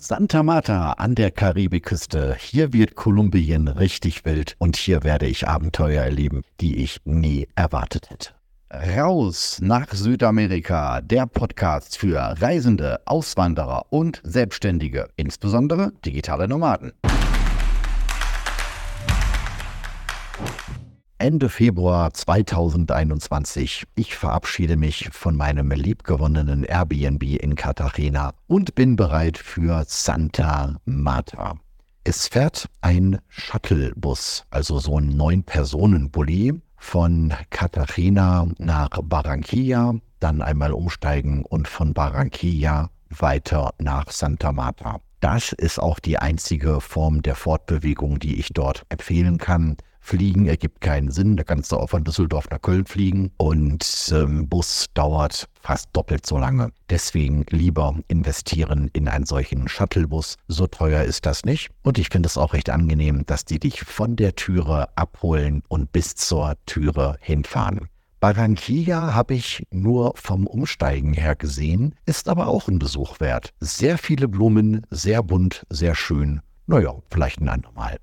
Santa Marta an der Karibikküste. Hier wird Kolumbien richtig wild und hier werde ich Abenteuer erleben, die ich nie erwartet hätte. Raus nach Südamerika, der Podcast für Reisende, Auswanderer und Selbstständige, insbesondere digitale Nomaden. Ende Februar 2021. Ich verabschiede mich von meinem liebgewonnenen Airbnb in Cartagena und bin bereit für Santa Marta. Es fährt ein Shuttlebus, also so ein Neun-Personen-Bulli von Cartagena nach Barranquilla, dann einmal umsteigen und von Barranquilla weiter nach Santa Marta. Das ist auch die einzige Form der Fortbewegung, die ich dort empfehlen kann. Fliegen ergibt keinen Sinn. Da kannst du auch von Düsseldorf nach Köln fliegen und ähm, Bus dauert fast doppelt so lange. Deswegen lieber investieren in einen solchen Shuttlebus. So teuer ist das nicht. Und ich finde es auch recht angenehm, dass die dich von der Türe abholen und bis zur Türe hinfahren. Barranquilla habe ich nur vom Umsteigen her gesehen, ist aber auch ein Besuch wert. Sehr viele Blumen, sehr bunt, sehr schön. Naja, vielleicht ein andermal.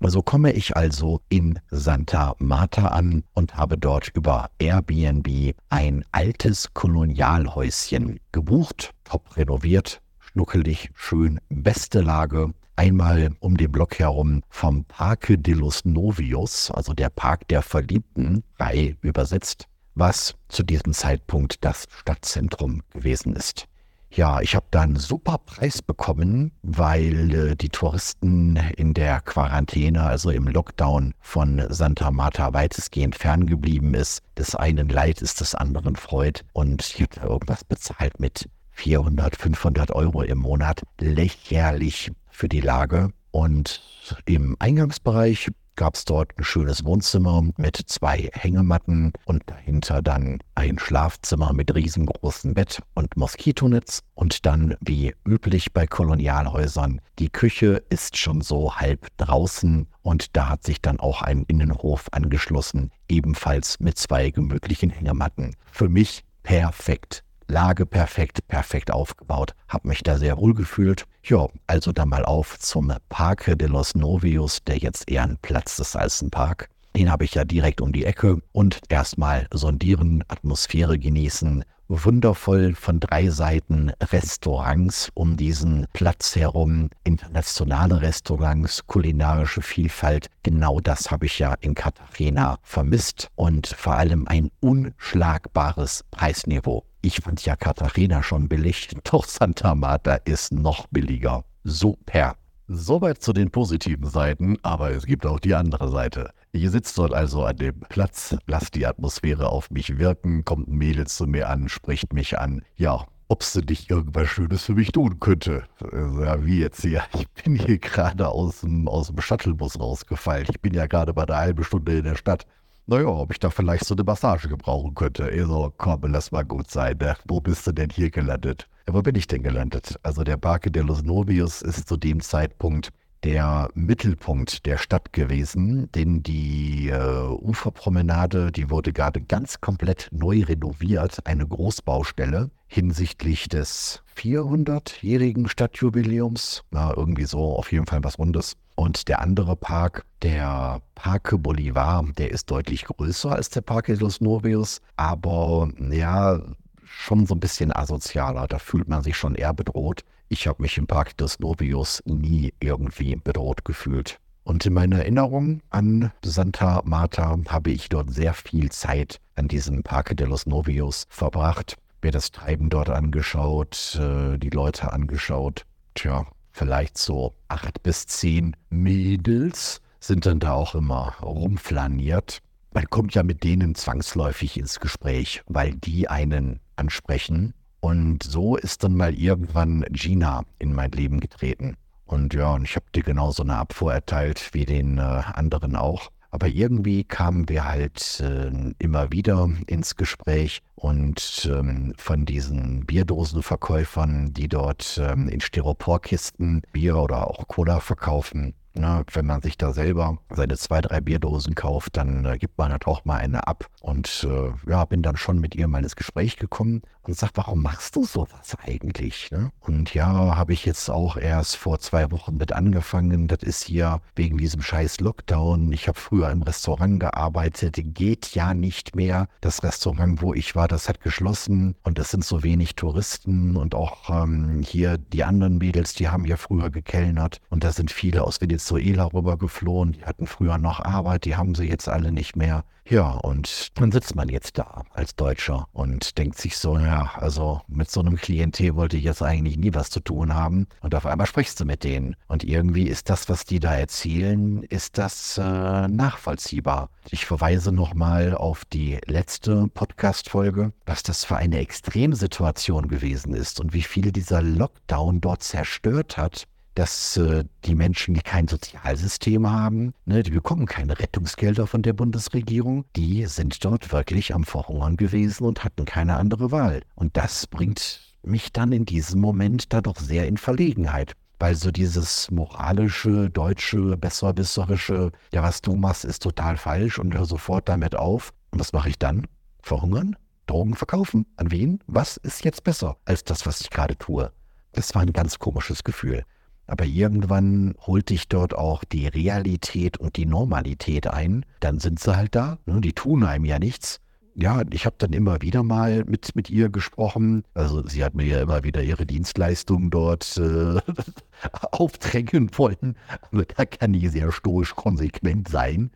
So komme ich also in Santa Marta an und habe dort über Airbnb ein altes Kolonialhäuschen gebucht, top renoviert, schnuckelig, schön, beste Lage. Einmal um den Block herum vom Parque de los Novios, also der Park der Verliebten, frei übersetzt, was zu diesem Zeitpunkt das Stadtzentrum gewesen ist. Ja, ich habe da einen super Preis bekommen, weil äh, die Touristen in der Quarantäne, also im Lockdown von Santa Marta weitestgehend ferngeblieben ist. Des einen Leid ist des anderen Freud. Und ich habe da irgendwas bezahlt mit 400, 500 Euro im Monat. Lächerlich für die Lage. Und im Eingangsbereich gab es dort ein schönes Wohnzimmer mit zwei Hängematten und dahinter dann ein Schlafzimmer mit riesengroßem Bett und Moskitonetz und dann wie üblich bei Kolonialhäusern, die Küche ist schon so halb draußen und da hat sich dann auch ein Innenhof angeschlossen, ebenfalls mit zwei gemütlichen Hängematten. Für mich perfekt. Lage perfekt, perfekt aufgebaut. Hab mich da sehr wohl gefühlt. Ja, also dann mal auf zum Parque de los Novios, der jetzt eher ein Platz ist als ein Park. Den habe ich ja direkt um die Ecke und erstmal sondieren, Atmosphäre genießen. Wundervoll von drei Seiten Restaurants um diesen Platz herum, internationale Restaurants, kulinarische Vielfalt. Genau das habe ich ja in Cartagena vermisst und vor allem ein unschlagbares Preisniveau. Ich fand ja Cartagena schon billig, doch Santa Marta ist noch billiger. Super. Soweit zu den positiven Seiten, aber es gibt auch die andere Seite. Ich sitze dort also an dem Platz, lass die Atmosphäre auf mich wirken, kommt ein Mädel zu mir an, spricht mich an. Ja, ob sie nicht irgendwas Schönes für mich tun könnte. Also, ja, wie jetzt hier? Ich bin hier gerade aus dem, aus dem Shuttlebus rausgefallen. Ich bin ja gerade bei einer halben Stunde in der Stadt naja, ob ich da vielleicht so eine Massage gebrauchen könnte. Ich so, komm, lass mal gut sein. Ne? Wo bist du denn hier gelandet? Ja, wo bin ich denn gelandet? Also der Parque de los Novios ist zu dem Zeitpunkt der Mittelpunkt der Stadt gewesen, denn die äh, Uferpromenade, die wurde gerade ganz komplett neu renoviert, eine Großbaustelle hinsichtlich des 400-jährigen Stadtjubiläums. Na, irgendwie so, auf jeden Fall was Rundes. Und der andere Park, der Parque Bolivar, der ist deutlich größer als der Parque de los Novios, aber ja, schon so ein bisschen asozialer. Da fühlt man sich schon eher bedroht. Ich habe mich im Parque des Novios nie irgendwie bedroht gefühlt. Und in meiner Erinnerung an Santa Marta habe ich dort sehr viel Zeit an diesem Parque de los Novios verbracht, mir das Treiben dort angeschaut, äh, die Leute angeschaut. Tja, vielleicht so acht bis zehn Mädels sind dann da auch immer rumflaniert. Man kommt ja mit denen zwangsläufig ins Gespräch, weil die einen ansprechen. Und so ist dann mal irgendwann Gina in mein Leben getreten. Und ja, und ich habe dir genauso eine Abfuhr erteilt wie den äh, anderen auch. Aber irgendwie kamen wir halt äh, immer wieder ins Gespräch und ähm, von diesen Bierdosenverkäufern, die dort ähm, in Styroporkisten Bier oder auch Cola verkaufen, Ne, wenn man sich da selber seine zwei, drei Bierdosen kauft, dann äh, gibt man halt auch mal eine ab. Und äh, ja, bin dann schon mit ihr mal ins Gespräch gekommen und sag, warum machst du sowas eigentlich? Ne? Und ja, habe ich jetzt auch erst vor zwei Wochen mit angefangen. Das ist hier wegen diesem scheiß Lockdown. Ich habe früher im Restaurant gearbeitet, geht ja nicht mehr. Das Restaurant, wo ich war, das hat geschlossen und es sind so wenig Touristen und auch ähm, hier die anderen Mädels, die haben ja früher gekellnert und da sind viele aus Venezuela rübergeflohen. Die hatten früher noch Arbeit, die haben sie jetzt alle nicht mehr. Ja, und dann sitzt man jetzt da als Deutscher und denkt sich so, ja, also mit so einem Klientel wollte ich jetzt eigentlich nie was zu tun haben. Und auf einmal sprichst du mit denen. Und irgendwie ist das, was die da erzählen, ist das äh, nachvollziehbar. Ich verweise nochmal auf die letzte Podcast-Folge, was das für eine Extremsituation gewesen ist und wie viel dieser Lockdown dort zerstört hat dass äh, die Menschen, kein Sozialsystem haben, ne, die bekommen keine Rettungsgelder von der Bundesregierung, die sind dort wirklich am Verhungern gewesen und hatten keine andere Wahl. Und das bringt mich dann in diesem Moment da doch sehr in Verlegenheit. Weil so dieses moralische, deutsche, besserwisserische, ja, was du machst, ist total falsch und hör sofort damit auf. Und was mache ich dann? Verhungern? Drogen verkaufen? An wen? Was ist jetzt besser als das, was ich gerade tue? Das war ein ganz komisches Gefühl. Aber irgendwann holt dich dort auch die Realität und die Normalität ein. Dann sind sie halt da, ne? die tun einem ja nichts. Ja, ich habe dann immer wieder mal mit, mit ihr gesprochen. Also sie hat mir ja immer wieder ihre Dienstleistungen dort äh, aufdrängen wollen. Also da kann ich sehr stoisch konsequent sein.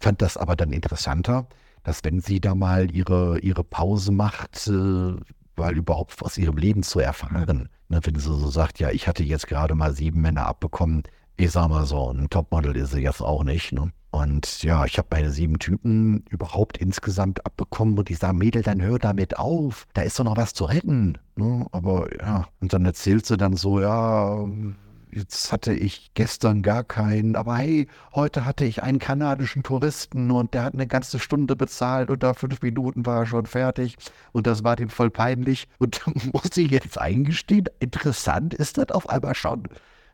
Fand das aber dann interessanter, dass wenn sie da mal ihre, ihre Pause macht, äh, weil überhaupt aus ihrem Leben zu erfahren. Ne, wenn sie so sagt, ja, ich hatte jetzt gerade mal sieben Männer abbekommen, ich sag mal so, ein Topmodel ist sie jetzt auch nicht. Ne? Und ja, ich habe meine sieben Typen überhaupt insgesamt abbekommen und ich sage, Mädel, dann hör damit auf, da ist doch noch was zu retten. Ne? Aber ja, und dann erzählt sie dann so, ja, jetzt hatte ich gestern gar keinen, aber hey, heute hatte ich einen kanadischen Touristen und der hat eine ganze Stunde bezahlt und da fünf Minuten war er schon fertig und das war dem voll peinlich und muss ich jetzt eingestehen, interessant ist das auf einmal schon.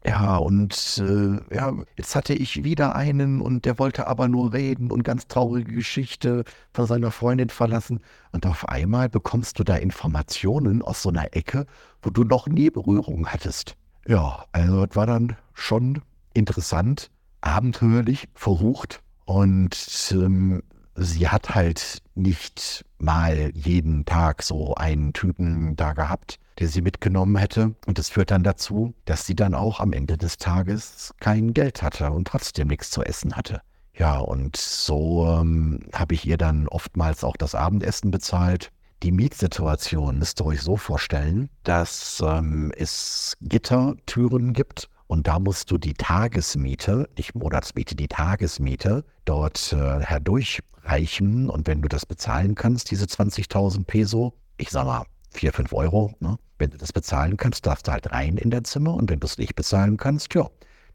Ja, und äh, ja, jetzt hatte ich wieder einen und der wollte aber nur reden und ganz traurige Geschichte von seiner Freundin verlassen. Und auf einmal bekommst du da Informationen aus so einer Ecke, wo du noch nie Berührung hattest. Ja, also es war dann schon interessant, abenteuerlich, verrucht und ähm, sie hat halt nicht mal jeden Tag so einen Typen da gehabt, der sie mitgenommen hätte. Und das führt dann dazu, dass sie dann auch am Ende des Tages kein Geld hatte und trotzdem nichts zu essen hatte. Ja, und so ähm, habe ich ihr dann oftmals auch das Abendessen bezahlt. Die Mietsituation müsst ihr euch so vorstellen, dass ähm, es Gittertüren gibt und da musst du die Tagesmiete, nicht Monatsmiete, die Tagesmiete dort äh, herdurchreichen. Und wenn du das bezahlen kannst, diese 20.000 Peso, ich sag mal 4, 5 Euro, ne? wenn du das bezahlen kannst, darfst du halt rein in dein Zimmer. Und wenn du es nicht bezahlen kannst, ja,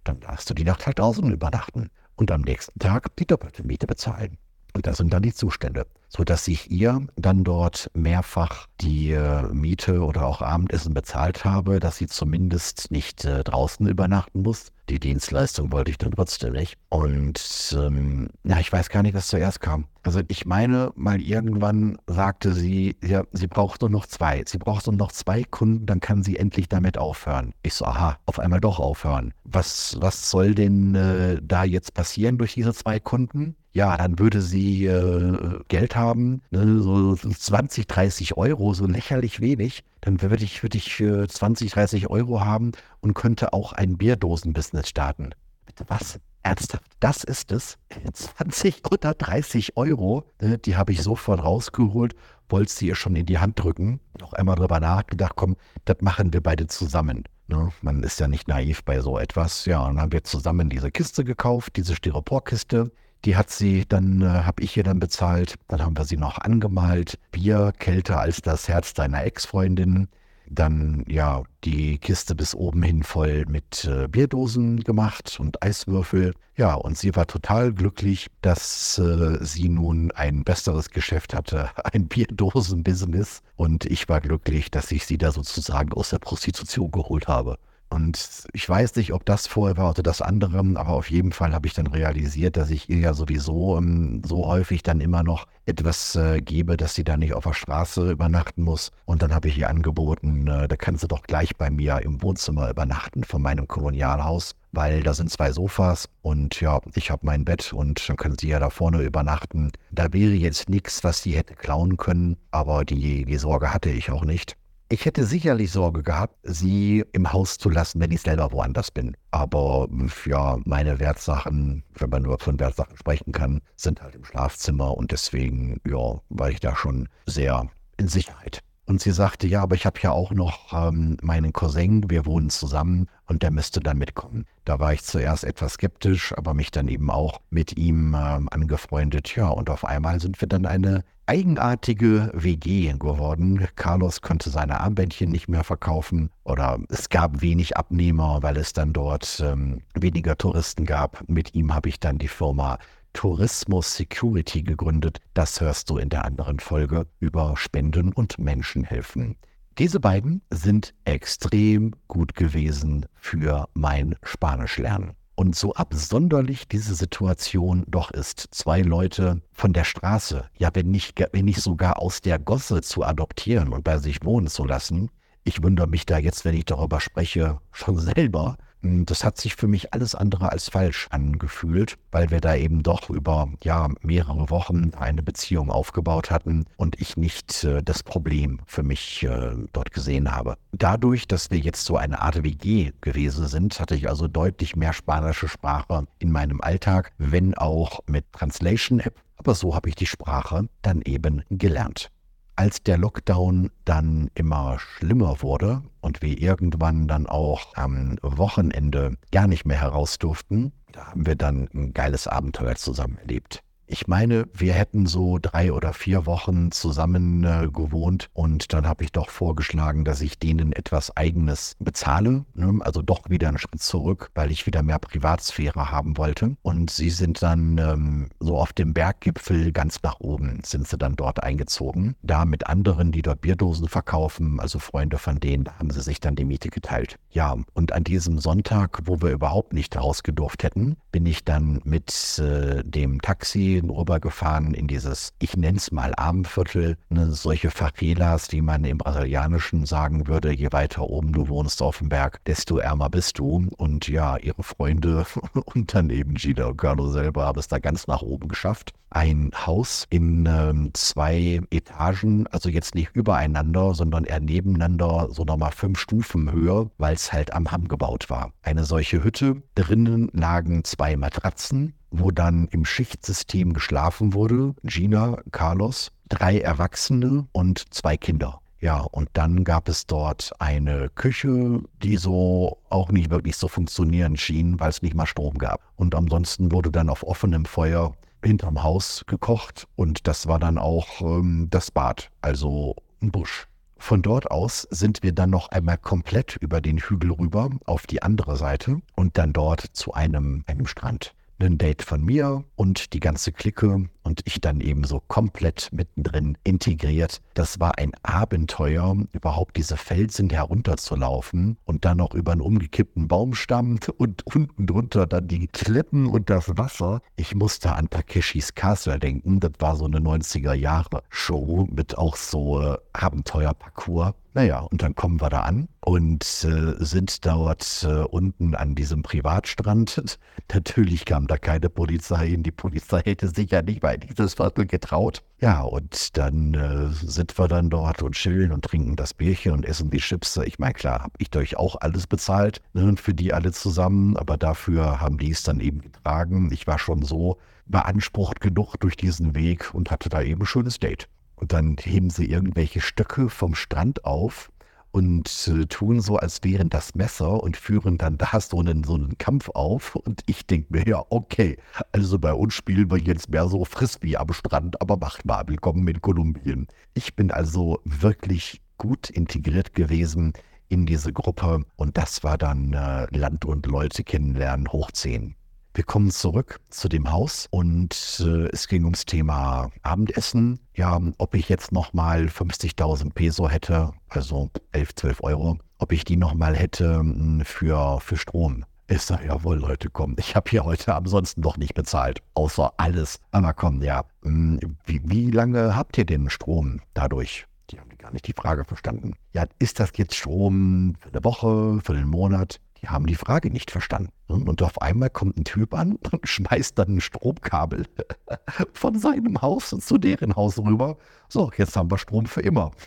dann darfst du die Nacht halt draußen übernachten und am nächsten Tag die doppelte Miete bezahlen. Und das sind dann die Zustände, sodass ich ihr dann dort mehrfach die äh, Miete oder auch Abendessen bezahlt habe, dass sie zumindest nicht äh, draußen übernachten muss. Die Dienstleistung wollte ich dann trotzdem nicht. Und ähm, ja, ich weiß gar nicht, was zuerst kam. Also ich meine, mal irgendwann sagte sie, ja, sie braucht nur noch zwei. Sie braucht nur noch zwei Kunden, dann kann sie endlich damit aufhören. Ich so, aha, auf einmal doch aufhören. Was, was soll denn äh, da jetzt passieren durch diese zwei Kunden? Ja, dann würde sie äh, Geld haben, ne, so 20, 30 Euro, so lächerlich wenig. Dann würde ich, würde ich äh, 20, 30 Euro haben und könnte auch ein Bierdosen-Business starten. Bitte was? Ernsthaft, das ist es. 20 oder 30 Euro, ne, die habe ich sofort rausgeholt, wollte sie ihr schon in die Hand drücken. Noch einmal drüber nachgedacht, komm, das machen wir beide zusammen. Ne? Man ist ja nicht naiv bei so etwas. Ja, und dann haben wir zusammen diese Kiste gekauft, diese Styroporkiste. Die hat sie, dann äh, habe ich ihr dann bezahlt. Dann haben wir sie noch angemalt. Bier kälter als das Herz deiner Ex-Freundin. Dann ja die Kiste bis oben hin voll mit äh, Bierdosen gemacht und Eiswürfel. Ja, und sie war total glücklich, dass äh, sie nun ein besseres Geschäft hatte, ein Bierdosen-Business. Und ich war glücklich, dass ich sie da sozusagen aus der Prostitution geholt habe. Und ich weiß nicht, ob das vorher war oder das andere, aber auf jeden Fall habe ich dann realisiert, dass ich ihr ja sowieso ähm, so häufig dann immer noch etwas äh, gebe, dass sie da nicht auf der Straße übernachten muss. Und dann habe ich ihr angeboten, äh, da kann sie doch gleich bei mir im Wohnzimmer übernachten von meinem Kolonialhaus, weil da sind zwei Sofas und ja, ich habe mein Bett und dann können sie ja da vorne übernachten. Da wäre jetzt nichts, was sie hätte klauen können, aber die, die Sorge hatte ich auch nicht. Ich hätte sicherlich Sorge gehabt, sie im Haus zu lassen, wenn ich selber woanders bin. Aber ja, meine Wertsachen, wenn man nur von Wertsachen sprechen kann, sind halt im Schlafzimmer und deswegen, ja, war ich da schon sehr in Sicherheit. Und sie sagte, ja, aber ich habe ja auch noch ähm, meinen Cousin, wir wohnen zusammen und der müsste dann mitkommen. Da war ich zuerst etwas skeptisch, aber mich dann eben auch mit ihm ähm, angefreundet. Ja, und auf einmal sind wir dann eine eigenartige WG geworden. Carlos konnte seine Armbändchen nicht mehr verkaufen oder es gab wenig Abnehmer, weil es dann dort ähm, weniger Touristen gab. Mit ihm habe ich dann die Firma Tourismus Security gegründet. Das hörst du in der anderen Folge über Spenden und Menschenhelfen. Diese beiden sind extrem gut gewesen für mein Spanischlernen. Und so absonderlich diese Situation doch ist, zwei Leute von der Straße, ja wenn nicht, wenn nicht sogar aus der Gosse zu adoptieren und bei sich wohnen zu lassen, ich wundere mich da jetzt, wenn ich darüber spreche, schon selber, das hat sich für mich alles andere als falsch angefühlt, weil wir da eben doch über ja, mehrere Wochen eine Beziehung aufgebaut hatten und ich nicht äh, das Problem für mich äh, dort gesehen habe. Dadurch, dass wir jetzt so eine Art WG gewesen sind, hatte ich also deutlich mehr spanische Sprache in meinem Alltag, wenn auch mit Translation-App. Aber so habe ich die Sprache dann eben gelernt. Als der Lockdown dann immer schlimmer wurde und wir irgendwann dann auch am Wochenende gar nicht mehr heraus durften, da haben wir dann ein geiles Abenteuer zusammen erlebt. Ich meine, wir hätten so drei oder vier Wochen zusammen äh, gewohnt und dann habe ich doch vorgeschlagen, dass ich denen etwas Eigenes bezahle, ne? also doch wieder einen Schritt zurück, weil ich wieder mehr Privatsphäre haben wollte. Und sie sind dann ähm, so auf dem Berggipfel ganz nach oben, sind sie dann dort eingezogen. Da mit anderen, die dort Bierdosen verkaufen, also Freunde von denen, da haben sie sich dann die Miete geteilt. Ja, und an diesem Sonntag, wo wir überhaupt nicht rausgedurft hätten, bin ich dann mit äh, dem Taxi rübergefahren in dieses, ich nenne es mal Armenviertel, ne, solche Favelas, die man im Brasilianischen sagen würde, je weiter oben du wohnst auf dem Berg, desto ärmer bist du. Und ja, ihre Freunde und daneben Gina und Carlo selber haben es da ganz nach oben geschafft. Ein Haus in ähm, zwei Etagen, also jetzt nicht übereinander, sondern eher nebeneinander, so nochmal fünf Stufen höher, weil es halt am Hamm gebaut war. Eine solche Hütte, drinnen lagen zwei Matratzen, wo dann im Schichtsystem geschlafen wurde. Gina, Carlos, drei Erwachsene und zwei Kinder. Ja, und dann gab es dort eine Küche, die so auch nicht wirklich so funktionieren schien, weil es nicht mal Strom gab. Und ansonsten wurde dann auf offenem Feuer hinterm Haus gekocht und das war dann auch ähm, das Bad, also ein Busch. Von dort aus sind wir dann noch einmal komplett über den Hügel rüber auf die andere Seite und dann dort zu einem, einem Strand ein Date von mir und die ganze Clique und ich dann eben so komplett mittendrin integriert. Das war ein Abenteuer, überhaupt diese Felsen herunterzulaufen und dann noch über einen umgekippten Baumstamm und unten drunter dann die Klippen und das Wasser. Ich musste an Takeshis Castle denken. Das war so eine 90er Jahre Show mit auch so äh, Abenteuerparcours. Naja, und dann kommen wir da an und äh, sind dort äh, unten an diesem Privatstrand. Natürlich kam da keine Polizei hin. Die Polizei hätte sich ja nicht mal dieses Viertel getraut. Ja, und dann äh, sind wir dann dort und chillen und trinken das Bierchen und essen die Chips. Ich meine, klar, habe ich euch auch alles bezahlt ne, für die alle zusammen, aber dafür haben die es dann eben getragen. Ich war schon so beansprucht genug durch diesen Weg und hatte da eben ein schönes Date. Und dann heben sie irgendwelche Stöcke vom Strand auf und äh, tun so, als wären das Messer und führen dann da so einen, so einen Kampf auf. Und ich denke mir, ja, okay, also bei uns spielen wir jetzt mehr so Frisbee am Strand, aber macht mal, willkommen in Kolumbien. Ich bin also wirklich gut integriert gewesen in diese Gruppe und das war dann äh, Land und Leute kennenlernen, hochziehen. Wir kommen zurück zu dem Haus und äh, es ging ums Thema Abendessen. Ja, ob ich jetzt nochmal 50.000 Peso hätte, also 11, 12 Euro, ob ich die nochmal hätte hm, für, für Strom. Ich sage, jawohl, Leute, komm, ich habe hier heute ansonsten noch nicht bezahlt, außer alles. Aber komm, ja, hm, wie, wie lange habt ihr den Strom dadurch? Die haben gar nicht die Frage verstanden. Ja, ist das jetzt Strom für eine Woche, für einen Monat? Die haben die Frage nicht verstanden. Und auf einmal kommt ein Typ an und schmeißt dann ein Stromkabel von seinem Haus zu deren Haus rüber. So, jetzt haben wir Strom für immer.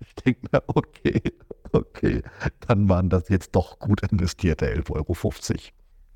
Ich denke mir, okay, okay, dann waren das jetzt doch gut investierte 11,50 Euro.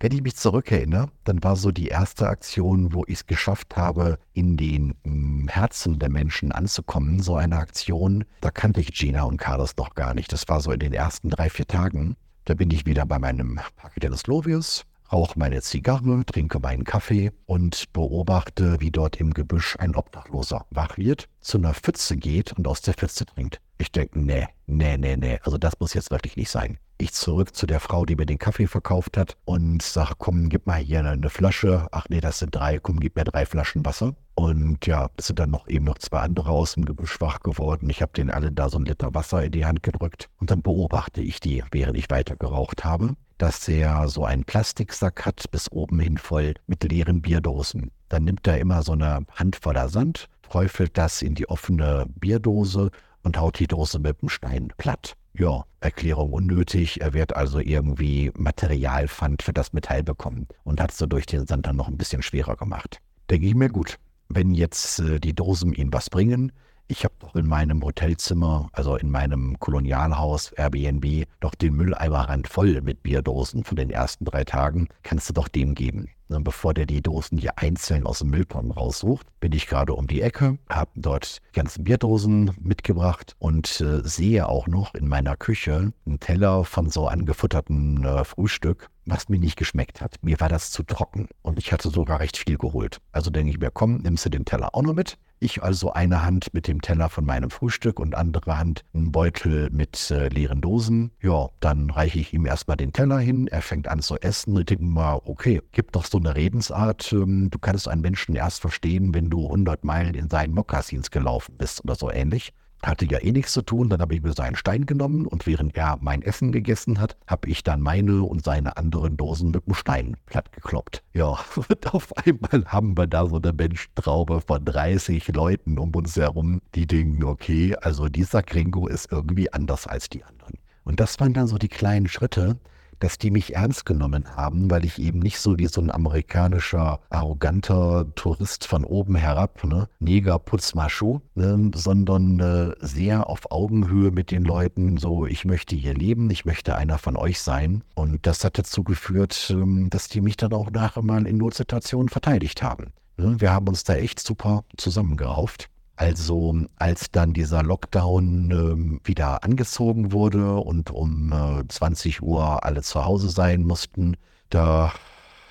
Wenn ich mich zurückerinnere, dann war so die erste Aktion, wo ich es geschafft habe, in den mm, Herzen der Menschen anzukommen. So eine Aktion, da kannte ich Gina und Carlos noch gar nicht. Das war so in den ersten drei, vier Tagen. Da bin ich wieder bei meinem Parque de los Lovios, rauche meine Zigarre, trinke meinen Kaffee und beobachte, wie dort im Gebüsch ein Obdachloser wach wird, zu einer Pfütze geht und aus der Pfütze trinkt. Ich denke, nee, nee, nee, nee, also das muss jetzt wirklich nicht sein. Ich zurück zu der Frau, die mir den Kaffee verkauft hat und sage, komm, gib mal hier eine Flasche. Ach nee, das sind drei, komm, gib mir drei Flaschen Wasser. Und ja, es sind dann noch eben noch zwei andere aus dem Gebüsch wach geworden. Ich habe denen alle da so ein Liter Wasser in die Hand gedrückt und dann beobachte ich die, während ich weiter geraucht habe, dass er so einen Plastiksack hat, bis oben hin voll mit leeren Bierdosen. Dann nimmt er immer so eine Handvoller Sand, träufelt das in die offene Bierdose und haut die Dose mit dem Stein platt. Ja, Erklärung unnötig. Er wird also irgendwie Materialpfand für das Metall bekommen und hat es so durch den Sand dann noch ein bisschen schwerer gemacht. Denke ich mir gut, wenn jetzt äh, die Dosen ihm was bringen, ich habe doch in meinem Hotelzimmer, also in meinem Kolonialhaus Airbnb, doch den Mülleimerrand voll mit Bierdosen von den ersten drei Tagen. Kannst du doch dem geben. Und bevor der die Dosen hier einzeln aus dem Mülltonnen raussucht, bin ich gerade um die Ecke, habe dort die ganzen Bierdosen mitgebracht und äh, sehe auch noch in meiner Küche einen Teller von so angefutterten äh, Frühstück, was mir nicht geschmeckt hat. Mir war das zu trocken und ich hatte sogar recht viel geholt. Also denke ich mir, komm, nimmst du den Teller auch noch mit? Ich also eine Hand mit dem Teller von meinem Frühstück und andere Hand einen Beutel mit äh, leeren Dosen. Ja, dann reiche ich ihm erstmal den Teller hin. Er fängt an zu essen. Ich denke mal, okay, gibt doch so eine Redensart. Ähm, du kannst einen Menschen erst verstehen, wenn du 100 Meilen in seinen Mokassins gelaufen bist oder so ähnlich hatte ja eh nichts zu tun. Dann habe ich mir seinen Stein genommen und während er mein Essen gegessen hat, habe ich dann meine und seine anderen Dosen mit dem Stein platt gekloppt. Ja, und auf einmal haben wir da so eine Menschentraube von 30 Leuten um uns herum, die denken, okay, also dieser Gringo ist irgendwie anders als die anderen. Und das waren dann so die kleinen Schritte, dass die mich ernst genommen haben, weil ich eben nicht so wie so ein amerikanischer, arroganter Tourist von oben herab, ne, Neger, Putz, Maschu, ne, sondern äh, sehr auf Augenhöhe mit den Leuten, so, ich möchte hier leben, ich möchte einer von euch sein. Und das hat dazu geführt, ähm, dass die mich dann auch nachher mal in Notsituationen verteidigt haben. Ne, wir haben uns da echt super zusammengerauft. Also als dann dieser Lockdown äh, wieder angezogen wurde und um äh, 20 Uhr alle zu Hause sein mussten, da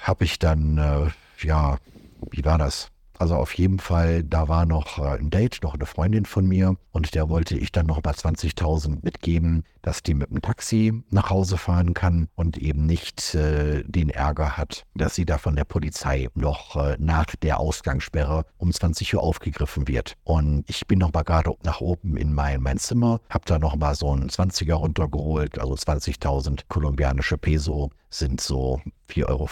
habe ich dann, äh, ja, wie war das? Also auf jeden Fall, da war noch äh, ein Date, noch eine Freundin von mir und der wollte ich dann noch mal 20.000 mitgeben, dass die mit dem Taxi nach Hause fahren kann und eben nicht äh, den Ärger hat, dass sie da von der Polizei noch äh, nach der Ausgangssperre um 20 Uhr aufgegriffen wird. Und ich bin noch mal gerade nach oben in mein, mein Zimmer, habe da noch mal so einen 20er runtergeholt, also 20.000 kolumbianische Peso sind so 4,50 Euro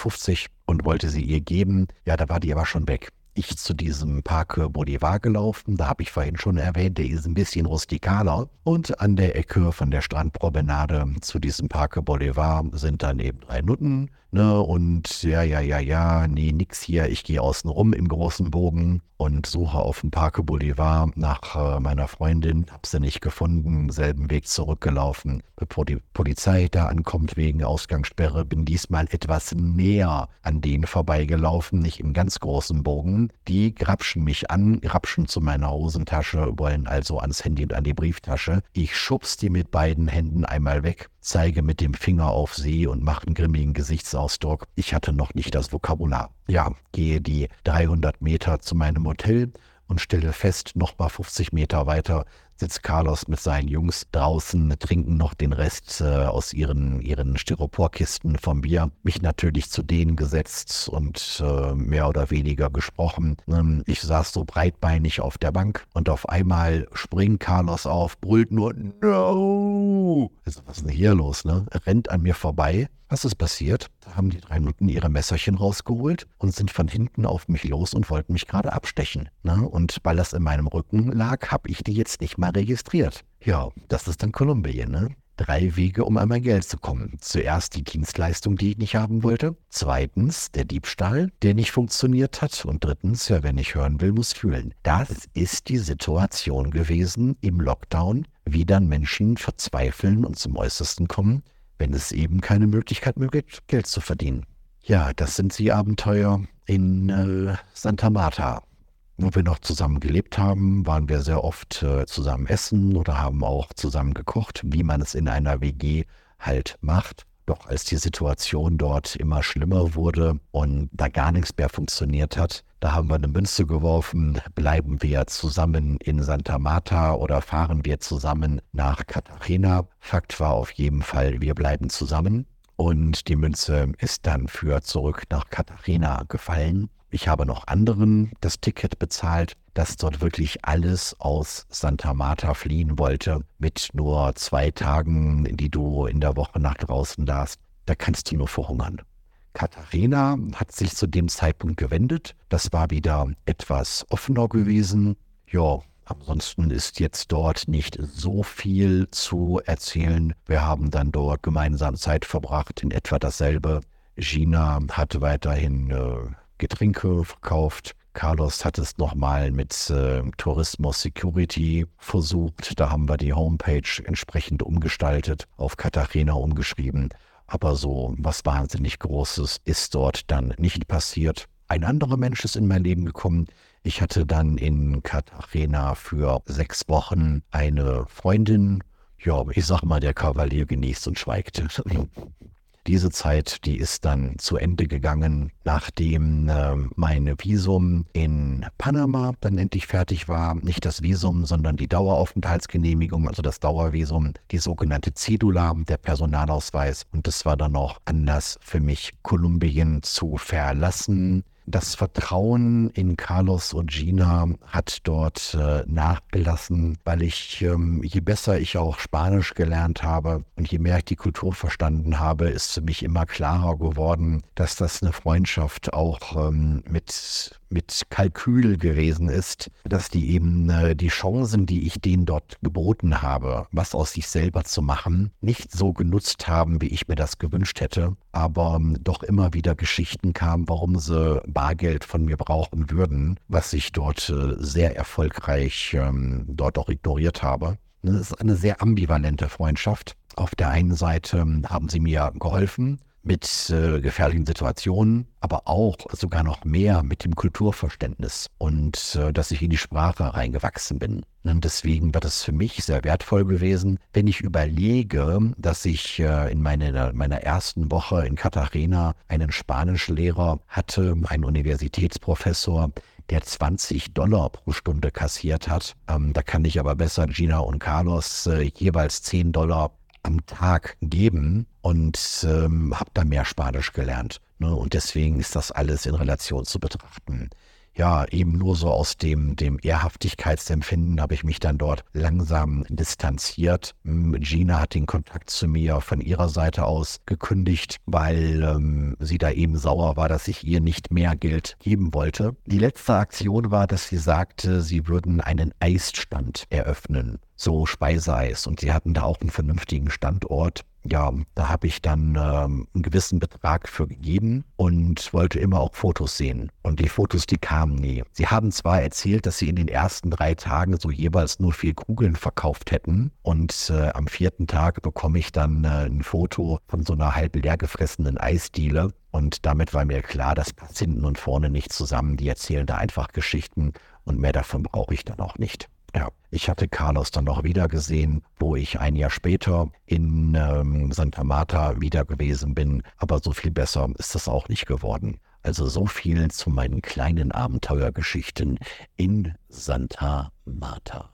und wollte sie ihr geben. Ja, da war die aber schon weg ich zu diesem Parque Bolivar gelaufen. Da habe ich vorhin schon erwähnt, der ist ein bisschen rustikaler. Und an der Ecke von der Strandpromenade zu diesem Parque Bolivar sind dann eben drei Nutten, Ne? Und ja, ja, ja, ja, nee, nix hier. Ich gehe außen rum im großen Bogen und suche auf dem Parque Boulevard nach äh, meiner Freundin. Hab sie nicht gefunden, selben Weg zurückgelaufen. Bevor die Polizei da ankommt wegen Ausgangssperre, bin diesmal etwas näher an denen vorbeigelaufen, nicht im ganz großen Bogen. Die grapschen mich an, grapschen zu meiner Hosentasche, wollen also ans Handy und an die Brieftasche. Ich schubs die mit beiden Händen einmal weg zeige mit dem Finger auf sie und mache einen grimmigen Gesichtsausdruck. Ich hatte noch nicht das Vokabular. Ja, gehe die 300 Meter zu meinem Hotel und stelle fest, noch mal 50 Meter weiter sitzt Carlos mit seinen Jungs draußen, trinken noch den Rest äh, aus ihren, ihren Styroporkisten vom Bier. Mich natürlich zu denen gesetzt und äh, mehr oder weniger gesprochen. Ähm, ich saß so breitbeinig auf der Bank und auf einmal springt Carlos auf, brüllt nur No! Also, was ist denn hier los, ne? Rennt an mir vorbei was ist passiert? Da haben die drei Nutten ihre Messerchen rausgeholt und sind von hinten auf mich los und wollten mich gerade abstechen. Ne? Und weil das in meinem Rücken lag, habe ich die jetzt nicht mal registriert. Ja, das ist dann Kolumbien. Ne? Drei Wege, um an mein Geld zu kommen. Zuerst die Dienstleistung, die ich nicht haben wollte. Zweitens der Diebstahl, der nicht funktioniert hat. Und drittens, ja, wenn ich hören will, muss fühlen. Das ist die Situation gewesen im Lockdown, wie dann Menschen verzweifeln und zum Äußersten kommen, wenn es eben keine Möglichkeit mehr gibt, Geld zu verdienen. Ja, das sind die Abenteuer in äh, Santa Marta. Wo wir noch zusammen gelebt haben, waren wir sehr oft äh, zusammen essen oder haben auch zusammen gekocht, wie man es in einer WG halt macht. Doch als die Situation dort immer schlimmer wurde und da gar nichts mehr funktioniert hat, da haben wir eine Münze geworfen, bleiben wir zusammen in Santa Marta oder fahren wir zusammen nach Cartagena. Fakt war auf jeden Fall, wir bleiben zusammen. Und die Münze ist dann für zurück nach Cartagena gefallen. Ich habe noch anderen das Ticket bezahlt, das dort wirklich alles aus Santa Marta fliehen wollte, mit nur zwei Tagen, die du in der Woche nach draußen darfst. Da kannst du nur verhungern. Katharina hat sich zu dem Zeitpunkt gewendet. Das war wieder etwas offener gewesen. Ja, ansonsten ist jetzt dort nicht so viel zu erzählen. Wir haben dann dort gemeinsam Zeit verbracht, in etwa dasselbe. Gina hat weiterhin äh, Getränke verkauft. Carlos hat es nochmal mit äh, Tourismus Security versucht. Da haben wir die Homepage entsprechend umgestaltet, auf Katharina umgeschrieben. Aber so was wahnsinnig Großes ist dort dann nicht passiert. Ein anderer Mensch ist in mein Leben gekommen. Ich hatte dann in Cartagena für sechs Wochen eine Freundin. Ja, ich sag mal, der Kavalier genießt und schweigt. Diese Zeit, die ist dann zu Ende gegangen, nachdem äh, mein Visum in Panama dann endlich fertig war. Nicht das Visum, sondern die Daueraufenthaltsgenehmigung, also das Dauervisum, die sogenannte Cedula, der Personalausweis. Und das war dann auch Anlass für mich, Kolumbien zu verlassen das Vertrauen in Carlos und Gina hat dort äh, nachgelassen, weil ich, ähm, je besser ich auch Spanisch gelernt habe und je mehr ich die Kultur verstanden habe, ist für mich immer klarer geworden, dass das eine Freundschaft auch ähm, mit mit Kalkül gewesen ist, dass die eben äh, die Chancen, die ich denen dort geboten habe, was aus sich selber zu machen, nicht so genutzt haben, wie ich mir das gewünscht hätte, aber ähm, doch immer wieder Geschichten kamen, warum sie Bargeld von mir brauchen würden, was ich dort äh, sehr erfolgreich ähm, dort auch ignoriert habe. Das ist eine sehr ambivalente Freundschaft. Auf der einen Seite ähm, haben sie mir geholfen, mit äh, gefährlichen Situationen, aber auch sogar noch mehr mit dem Kulturverständnis und äh, dass ich in die Sprache reingewachsen bin. Und deswegen war das für mich sehr wertvoll gewesen, wenn ich überlege, dass ich äh, in meine, meiner ersten Woche in Cartagena einen Spanischlehrer hatte, einen Universitätsprofessor, der 20 Dollar pro Stunde kassiert hat. Ähm, da kann ich aber besser Gina und Carlos äh, jeweils 10 Dollar am Tag geben und ähm, habe da mehr Spanisch gelernt. Ne? Und deswegen ist das alles in Relation zu betrachten ja, eben nur so aus dem, dem Ehrhaftigkeitsempfinden habe ich mich dann dort langsam distanziert. Gina hat den Kontakt zu mir von ihrer Seite aus gekündigt, weil ähm, sie da eben sauer war, dass ich ihr nicht mehr Geld geben wollte. Die letzte Aktion war, dass sie sagte, sie würden einen Eisstand eröffnen so Speiseeis. Und sie hatten da auch einen vernünftigen Standort ja, da habe ich dann ähm, einen gewissen Betrag für gegeben und wollte immer auch Fotos sehen. Und die Fotos, die kamen nie. Sie haben zwar erzählt, dass sie in den ersten drei Tagen so jeweils nur vier Kugeln verkauft hätten. Und äh, am vierten Tag bekomme ich dann äh, ein Foto von so einer halb leer gefressenen Eisdiele. Und damit war mir klar, das passt hinten und vorne nicht zusammen. Die erzählen da einfach Geschichten und mehr davon brauche ich dann auch nicht. Ja, ich hatte Carlos dann noch wieder gesehen, wo ich ein Jahr später in ähm, Santa Marta wieder gewesen bin. Aber so viel besser ist das auch nicht geworden. Also so viel zu meinen kleinen Abenteuergeschichten in Santa Marta.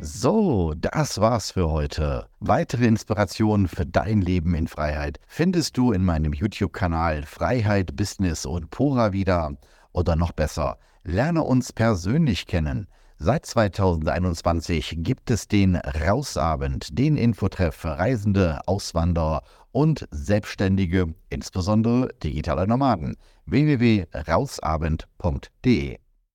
So, das war's für heute. Weitere Inspirationen für dein Leben in Freiheit findest du in meinem YouTube-Kanal Freiheit, Business und Pura wieder. Oder noch besser, lerne uns persönlich kennen. Seit 2021 gibt es den Rausabend, den Infotreff für Reisende, Auswanderer und Selbstständige, insbesondere digitale Nomaden. www.rausabend.de